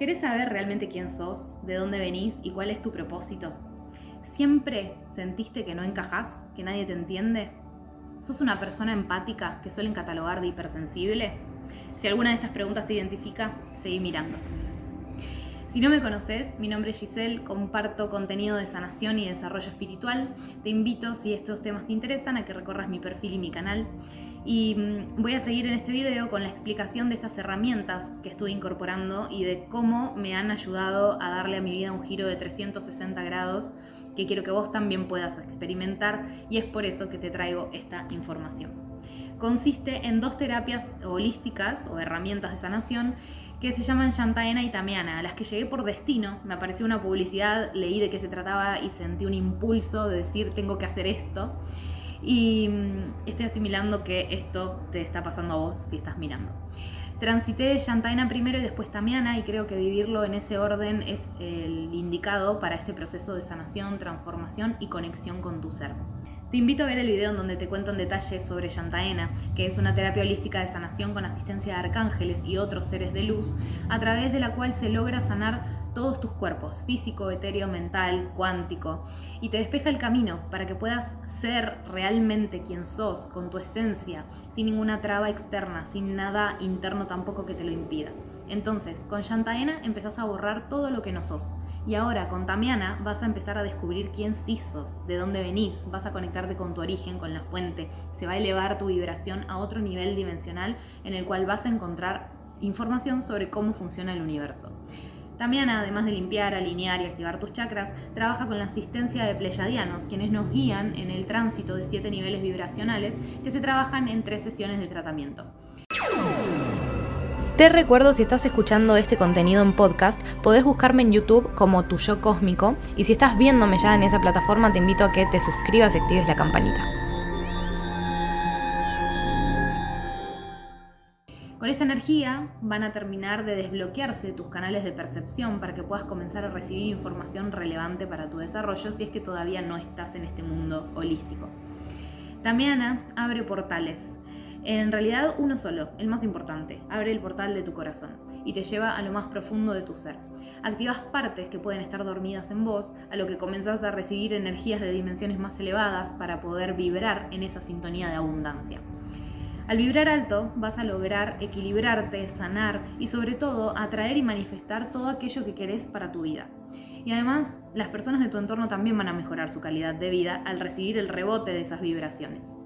¿Querés saber realmente quién sos, de dónde venís y cuál es tu propósito? ¿Siempre sentiste que no encajás, que nadie te entiende? ¿Sos una persona empática que suelen catalogar de hipersensible? Si alguna de estas preguntas te identifica, seguí mirando. Si no me conoces, mi nombre es Giselle, comparto contenido de sanación y desarrollo espiritual. Te invito, si estos temas te interesan, a que recorras mi perfil y mi canal. Y mm, voy a seguir en este video con la explicación de estas herramientas que estuve incorporando y de cómo me han ayudado a darle a mi vida un giro de 360 grados que quiero que vos también puedas experimentar y es por eso que te traigo esta información. Consiste en dos terapias holísticas o herramientas de sanación que se llaman Shantaena y Tamiana, a las que llegué por destino. Me apareció una publicidad, leí de qué se trataba y sentí un impulso de decir tengo que hacer esto. Y mm, estoy asimilando que esto te está pasando a vos si estás mirando. Transité Shantaina primero y después Tamiana y creo que vivirlo en ese orden es el indicado para este proceso de sanación, transformación y conexión con tu ser. Te invito a ver el video en donde te cuento en detalle sobre Yantaena, que es una terapia holística de sanación con asistencia de arcángeles y otros seres de luz, a través de la cual se logra sanar todos tus cuerpos, físico, etéreo, mental, cuántico, y te despeja el camino para que puedas ser realmente quien sos, con tu esencia, sin ninguna traba externa, sin nada interno tampoco que te lo impida. Entonces, con Yantaena empezás a borrar todo lo que no sos y ahora con Tamiana vas a empezar a descubrir quién sí sos, de dónde venís, vas a conectarte con tu origen, con la fuente, se va a elevar tu vibración a otro nivel dimensional en el cual vas a encontrar información sobre cómo funciona el universo. Tamiana, además de limpiar, alinear y activar tus chakras, trabaja con la asistencia de pleyadianos, quienes nos guían en el tránsito de siete niveles vibracionales que se trabajan en tres sesiones de tratamiento. Te recuerdo, si estás escuchando este contenido en podcast, podés buscarme en YouTube como Tu Yo Cósmico y si estás viéndome ya en esa plataforma, te invito a que te suscribas y actives la campanita. Con esta energía van a terminar de desbloquearse tus canales de percepción para que puedas comenzar a recibir información relevante para tu desarrollo si es que todavía no estás en este mundo holístico. También abre portales en realidad uno solo, el más importante, abre el portal de tu corazón y te lleva a lo más profundo de tu ser. Activas partes que pueden estar dormidas en vos, a lo que comenzás a recibir energías de dimensiones más elevadas para poder vibrar en esa sintonía de abundancia. Al vibrar alto vas a lograr equilibrarte, sanar y sobre todo atraer y manifestar todo aquello que querés para tu vida. Y además, las personas de tu entorno también van a mejorar su calidad de vida al recibir el rebote de esas vibraciones.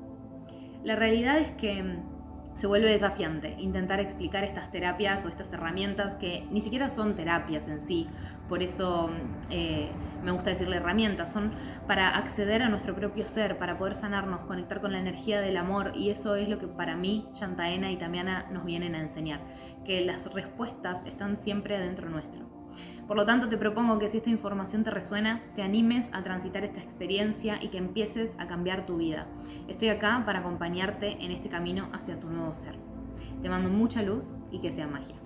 La realidad es que mm, se vuelve desafiante intentar explicar estas terapias o estas herramientas que ni siquiera son terapias en sí, por eso mm, eh, me gusta decirle herramientas, son para acceder a nuestro propio ser, para poder sanarnos, conectar con la energía del amor. Y eso es lo que para mí Shantaena y Tamiana nos vienen a enseñar, que las respuestas están siempre dentro nuestro. Por lo tanto, te propongo que si esta información te resuena, te animes a transitar esta experiencia y que empieces a cambiar tu vida. Estoy acá para acompañarte en este camino hacia tu nuevo ser. Te mando mucha luz y que sea magia.